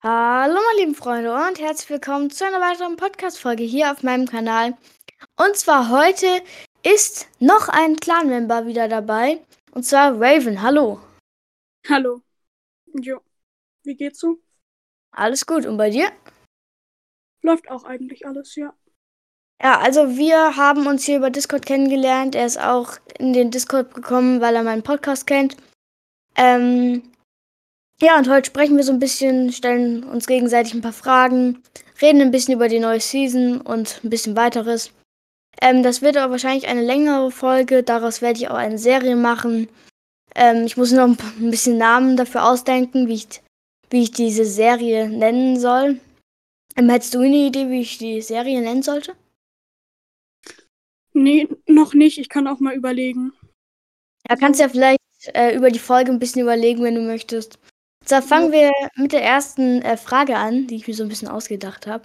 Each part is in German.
Hallo, meine lieben Freunde und herzlich willkommen zu einer weiteren Podcast-Folge hier auf meinem Kanal. Und zwar heute ist noch ein Clan-Member wieder dabei und zwar Raven. Hallo. Hallo. Jo. Wie geht's so? Alles gut und bei dir? Läuft auch eigentlich alles, ja. Ja, also wir haben uns hier über Discord kennengelernt. Er ist auch in den Discord gekommen, weil er meinen Podcast kennt. Ähm, ja, und heute sprechen wir so ein bisschen, stellen uns gegenseitig ein paar Fragen, reden ein bisschen über die neue Season und ein bisschen weiteres. Ähm, das wird aber wahrscheinlich eine längere Folge, daraus werde ich auch eine Serie machen. Ähm, ich muss noch ein, bisschen Namen dafür ausdenken, wie ich, wie ich diese Serie nennen soll. Ähm, hättest du eine Idee, wie ich die Serie nennen sollte? Nee, noch nicht. Ich kann auch mal überlegen. Ja, kannst ja vielleicht äh, über die Folge ein bisschen überlegen, wenn du möchtest. So, fangen wir mit der ersten äh, Frage an, die ich mir so ein bisschen ausgedacht habe.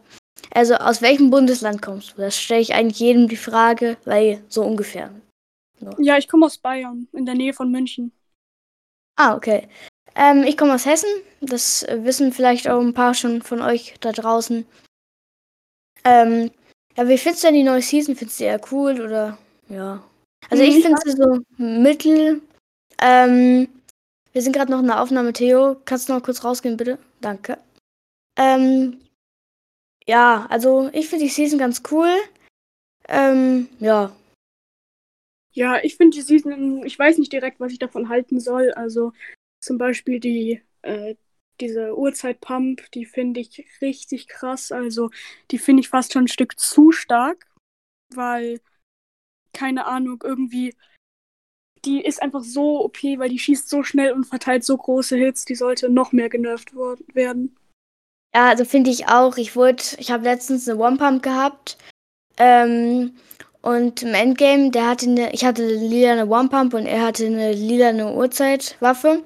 Also, aus welchem Bundesland kommst du? Das stelle ich eigentlich jedem die Frage, weil so ungefähr. So. Ja, ich komme aus Bayern, in der Nähe von München. Ah, okay. Ähm, ich komme aus Hessen. Das wissen vielleicht auch ein paar schon von euch da draußen. Ähm, ja, wie findest du denn die neue Season? Findest du die eher cool oder ja? Also ich finde sie so mittel. Ähm, wir sind gerade noch in der Aufnahme, Theo. Kannst du noch kurz rausgehen, bitte? Danke. Ähm, ja, also ich finde die Season ganz cool. Ähm, ja. Ja, ich finde die Season, ich weiß nicht direkt, was ich davon halten soll. Also zum Beispiel die, äh, diese Uhrzeit-Pump, die finde ich richtig krass. Also die finde ich fast schon ein Stück zu stark, weil, keine Ahnung, irgendwie, die ist einfach so OP, weil die schießt so schnell und verteilt so große Hits, die sollte noch mehr genervt werden. Ja, also finde ich auch. Ich wurde, ich habe letztens eine One-Pump gehabt. Ähm, und im Endgame, der hatte eine, ich hatte eine lila One-Pump und er hatte eine lila Uhrzeitwaffe.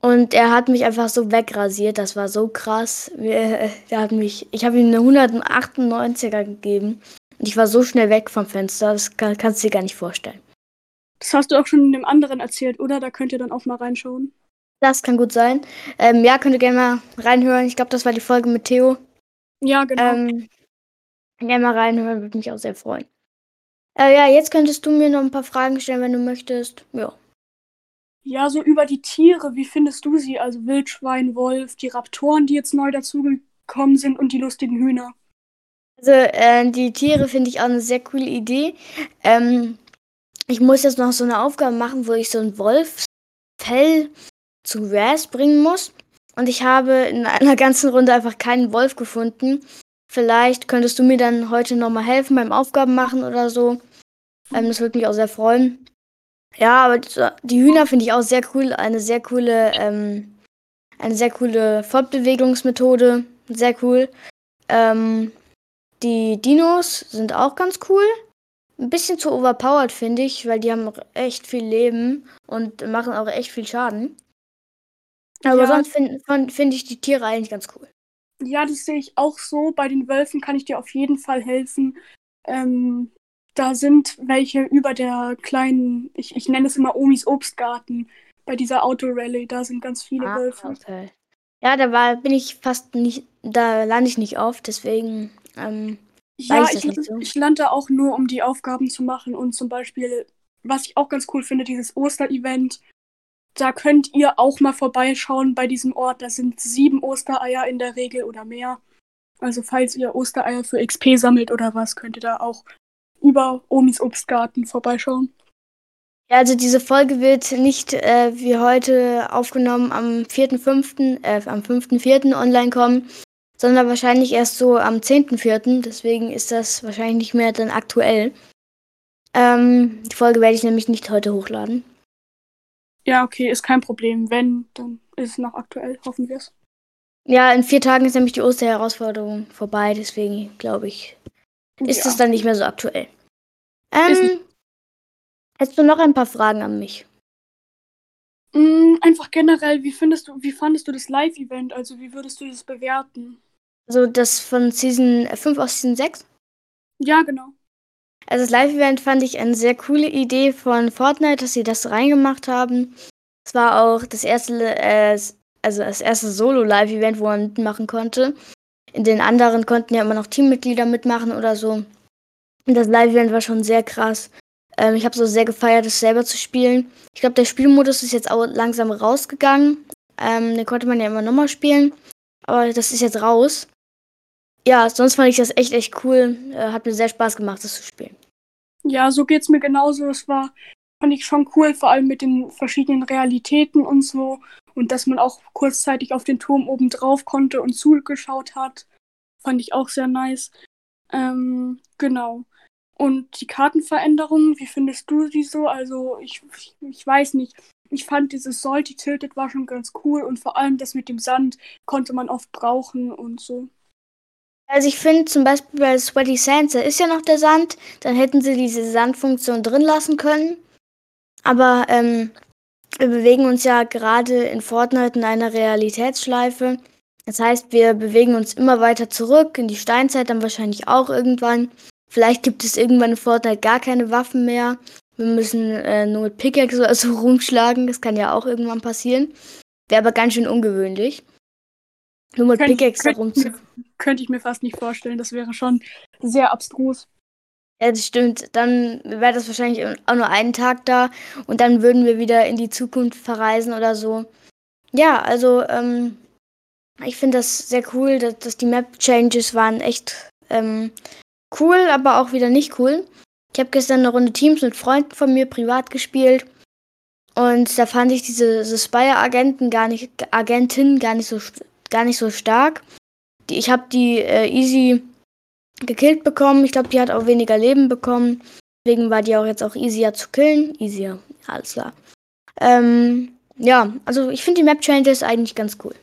Und er hat mich einfach so wegrasiert, das war so krass. Der hat mich, ich habe ihm eine 198er gegeben. Und ich war so schnell weg vom Fenster, das kann, kannst du dir gar nicht vorstellen. Das hast du auch schon einem anderen erzählt, oder? Da könnt ihr dann auch mal reinschauen. Das kann gut sein. Ähm, ja, könnt ihr gerne mal reinhören. Ich glaube, das war die Folge mit Theo. Ja, genau. Ähm, gerne mal reinhören, würde mich auch sehr freuen. Äh, ja, jetzt könntest du mir noch ein paar Fragen stellen, wenn du möchtest. Ja. Ja, so über die Tiere, wie findest du sie? Also Wildschwein, Wolf, die Raptoren, die jetzt neu dazugekommen sind und die lustigen Hühner. Also äh, die Tiere finde ich auch eine sehr coole Idee. Ähm, ich muss jetzt noch so eine Aufgabe machen, wo ich so ein Wolfsfell zu Raz bringen muss. Und ich habe in einer ganzen Runde einfach keinen Wolf gefunden. Vielleicht könntest du mir dann heute nochmal helfen beim Aufgaben machen oder so. Ähm, das würde mich auch sehr freuen. Ja, aber die Hühner finde ich auch sehr cool. Eine sehr coole, ähm, eine sehr coole Fortbewegungsmethode. Sehr cool. Ähm, die Dinos sind auch ganz cool. Ein bisschen zu overpowered, finde ich, weil die haben echt viel Leben und machen auch echt viel Schaden. Aber ja. sonst finde find ich die Tiere eigentlich ganz cool. Ja, das sehe ich auch so. Bei den Wölfen kann ich dir auf jeden Fall helfen. Ähm, da sind welche über der kleinen, ich, ich nenne es immer Omis Obstgarten, bei dieser Autorallye, da sind ganz viele ah, Wölfe. Okay. Ja, da war, bin ich fast nicht, da lande ich nicht auf, deswegen. Ähm, ja, ich, ich, so. ich lande auch nur, um die Aufgaben zu machen und zum Beispiel, was ich auch ganz cool finde, dieses Osterevent. Da könnt ihr auch mal vorbeischauen bei diesem Ort. Da sind sieben Ostereier in der Regel oder mehr. Also falls ihr Ostereier für XP sammelt oder was, könnt ihr da auch über Omis Obstgarten vorbeischauen. Ja, also diese Folge wird nicht äh, wie heute aufgenommen am 4.5., äh, am 5.4. online kommen, sondern wahrscheinlich erst so am 10.4. Deswegen ist das wahrscheinlich nicht mehr dann aktuell. Ähm, die Folge werde ich nämlich nicht heute hochladen. Ja, okay, ist kein Problem. Wenn, dann ist es noch aktuell, hoffen wir es. Ja, in vier Tagen ist nämlich die Osterherausforderung vorbei, deswegen glaube ich, ist es dann nicht mehr so aktuell. Ähm, hättest du noch ein paar Fragen an mich? Mm, einfach generell, wie findest du, wie fandest du das Live-Event? Also wie würdest du das bewerten? Also das von Season 5 aus Season 6? Ja, genau. Also das Live-Event fand ich eine sehr coole Idee von Fortnite, dass sie das reingemacht haben. Es war auch das erste, äh, also das erste Solo-Live-Event, wo man mitmachen konnte. In den anderen konnten ja immer noch Teammitglieder mitmachen oder so. Und das Live-Event war schon sehr krass. Ähm, ich habe so sehr gefeiert, es selber zu spielen. Ich glaube, der Spielmodus ist jetzt auch langsam rausgegangen. Ähm, den konnte man ja immer nochmal spielen. Aber das ist jetzt raus. Ja, sonst fand ich das echt, echt cool. Äh, hat mir sehr Spaß gemacht, das zu spielen. Ja, so geht's mir genauso. Es war, fand ich schon cool, vor allem mit den verschiedenen Realitäten und so. Und dass man auch kurzzeitig auf den Turm oben drauf konnte und zugeschaut hat. Fand ich auch sehr nice. Ähm, genau. Und die Kartenveränderungen, wie findest du die so? Also, ich, ich, ich weiß nicht. Ich fand dieses Salty Tilted war schon ganz cool und vor allem das mit dem Sand konnte man oft brauchen und so. Also ich finde zum Beispiel bei Sweaty Sands, da ist ja noch der Sand, dann hätten sie diese Sandfunktion drin lassen können. Aber ähm, wir bewegen uns ja gerade in Fortnite in einer Realitätsschleife. Das heißt, wir bewegen uns immer weiter zurück in die Steinzeit, dann wahrscheinlich auch irgendwann. Vielleicht gibt es irgendwann in Fortnite gar keine Waffen mehr. Wir müssen äh, nur mit Pickaxe oder so rumschlagen. Das kann ja auch irgendwann passieren. Wäre aber ganz schön ungewöhnlich. Nur mit Könnt, Pickaxe rumzu. Könnte ich mir fast nicht vorstellen. Das wäre schon sehr abstrus. Ja, das stimmt. Dann wäre das wahrscheinlich auch nur einen Tag da und dann würden wir wieder in die Zukunft verreisen oder so. Ja, also ähm, ich finde das sehr cool, dass, dass, die Map-Changes waren echt ähm, cool, aber auch wieder nicht cool. Ich habe gestern eine Runde Teams mit Freunden von mir privat gespielt und da fand ich diese, diese Spire-Agenten gar nicht, Agentin gar nicht so, gar nicht so stark. Die, ich habe die äh, easy gekillt bekommen. Ich glaube, die hat auch weniger Leben bekommen. Deswegen war die auch jetzt auch easier zu killen. Easier, alles klar. Ähm, ja, also ich finde die Map-Changes eigentlich ganz cool.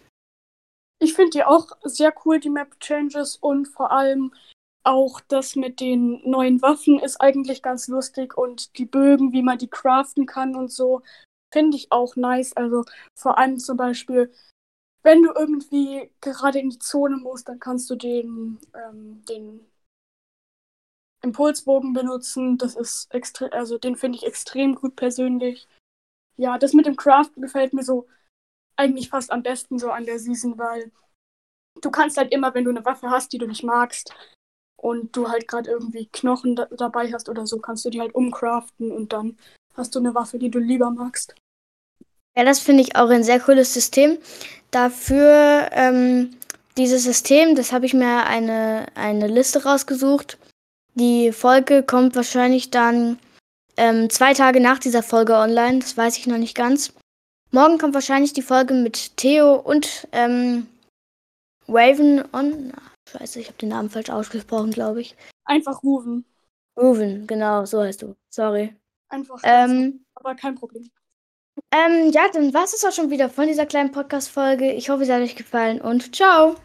Ich finde die auch sehr cool, die Map-Changes und vor allem auch das mit den neuen Waffen ist eigentlich ganz lustig und die Bögen, wie man die craften kann und so, finde ich auch nice. Also vor allem zum Beispiel, wenn du irgendwie gerade in die Zone musst, dann kannst du den, ähm, den Impulsbogen benutzen. Das ist extrem, also den finde ich extrem gut persönlich. Ja, das mit dem Craften gefällt mir so eigentlich fast am besten so an der Season, weil du kannst halt immer, wenn du eine Waffe hast, die du nicht magst, und du halt gerade irgendwie Knochen da dabei hast oder so, kannst du die halt umcraften und dann hast du eine Waffe, die du lieber magst. Ja, das finde ich auch ein sehr cooles System. Dafür ähm, dieses System, das habe ich mir eine, eine Liste rausgesucht. Die Folge kommt wahrscheinlich dann ähm, zwei Tage nach dieser Folge online. Das weiß ich noch nicht ganz. Morgen kommt wahrscheinlich die Folge mit Theo und ähm, Raven on. Scheiße, ich habe den Namen falsch ausgesprochen, glaube ich. Einfach Ruven. Ruven, genau, so heißt du. Sorry. Einfach. Ähm, aber kein Problem. Ähm, ja, dann war es auch schon wieder von dieser kleinen Podcast-Folge. Ich hoffe, es hat euch gefallen und ciao.